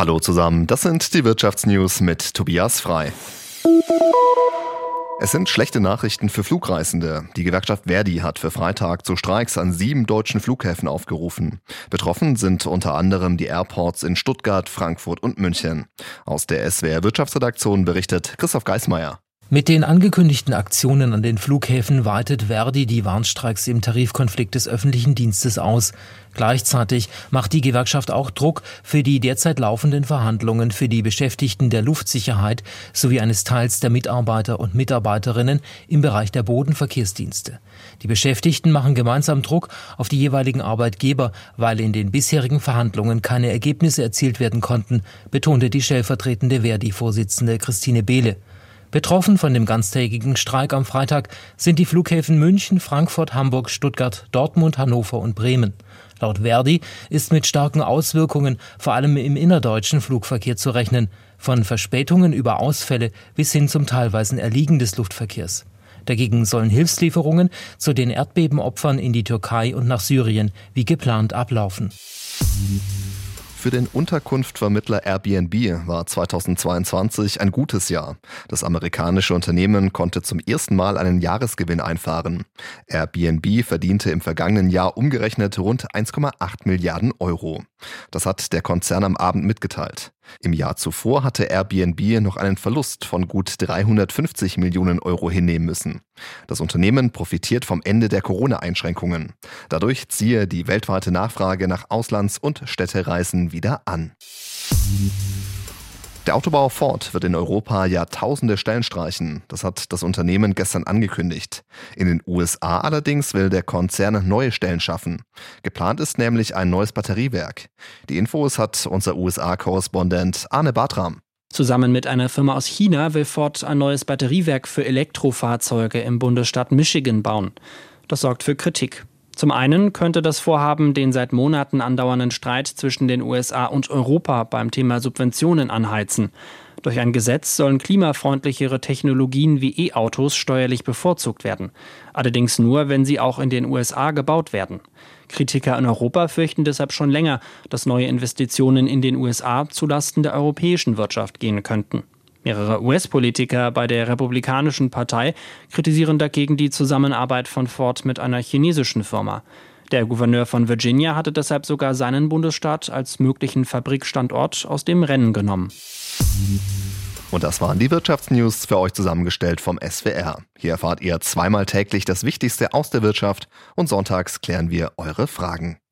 Hallo zusammen, das sind die Wirtschaftsnews mit Tobias Frei. Es sind schlechte Nachrichten für Flugreisende. Die Gewerkschaft Verdi hat für Freitag zu Streiks an sieben deutschen Flughäfen aufgerufen. Betroffen sind unter anderem die Airports in Stuttgart, Frankfurt und München. Aus der SWR Wirtschaftsredaktion berichtet Christoph Geismeier. Mit den angekündigten Aktionen an den Flughäfen weitet Verdi die Warnstreiks im Tarifkonflikt des öffentlichen Dienstes aus. Gleichzeitig macht die Gewerkschaft auch Druck für die derzeit laufenden Verhandlungen für die Beschäftigten der Luftsicherheit sowie eines Teils der Mitarbeiter und Mitarbeiterinnen im Bereich der Bodenverkehrsdienste. Die Beschäftigten machen gemeinsam Druck auf die jeweiligen Arbeitgeber, weil in den bisherigen Verhandlungen keine Ergebnisse erzielt werden konnten, betonte die stellvertretende Verdi-Vorsitzende Christine Behle. Betroffen von dem ganztägigen Streik am Freitag sind die Flughäfen München, Frankfurt, Hamburg, Stuttgart, Dortmund, Hannover und Bremen. Laut Verdi ist mit starken Auswirkungen vor allem im innerdeutschen Flugverkehr zu rechnen, von Verspätungen über Ausfälle bis hin zum teilweisen Erliegen des Luftverkehrs. Dagegen sollen Hilfslieferungen zu den Erdbebenopfern in die Türkei und nach Syrien wie geplant ablaufen. Für den Unterkunftvermittler Airbnb war 2022 ein gutes Jahr. Das amerikanische Unternehmen konnte zum ersten Mal einen Jahresgewinn einfahren. Airbnb verdiente im vergangenen Jahr umgerechnet rund 1,8 Milliarden Euro. Das hat der Konzern am Abend mitgeteilt. Im Jahr zuvor hatte Airbnb noch einen Verlust von gut 350 Millionen Euro hinnehmen müssen. Das Unternehmen profitiert vom Ende der Corona-Einschränkungen. Dadurch ziehe die weltweite Nachfrage nach Auslands- und Städtereisen wieder an. Der Autobauer Ford wird in Europa Jahrtausende Stellen streichen. Das hat das Unternehmen gestern angekündigt. In den USA allerdings will der Konzern neue Stellen schaffen. Geplant ist nämlich ein neues Batteriewerk. Die Infos hat unser USA-Korrespondent Arne Bartram. Zusammen mit einer Firma aus China will Ford ein neues Batteriewerk für Elektrofahrzeuge im Bundesstaat Michigan bauen. Das sorgt für Kritik. Zum einen könnte das Vorhaben den seit Monaten andauernden Streit zwischen den USA und Europa beim Thema Subventionen anheizen. Durch ein Gesetz sollen klimafreundlichere Technologien wie E-Autos steuerlich bevorzugt werden. Allerdings nur, wenn sie auch in den USA gebaut werden. Kritiker in Europa fürchten deshalb schon länger, dass neue Investitionen in den USA zulasten der europäischen Wirtschaft gehen könnten. Mehrere US-Politiker bei der Republikanischen Partei kritisieren dagegen die Zusammenarbeit von Ford mit einer chinesischen Firma. Der Gouverneur von Virginia hatte deshalb sogar seinen Bundesstaat als möglichen Fabrikstandort aus dem Rennen genommen. Und das waren die Wirtschaftsnews für euch zusammengestellt vom SWR. Hier erfahrt ihr zweimal täglich das Wichtigste aus der Wirtschaft und sonntags klären wir eure Fragen.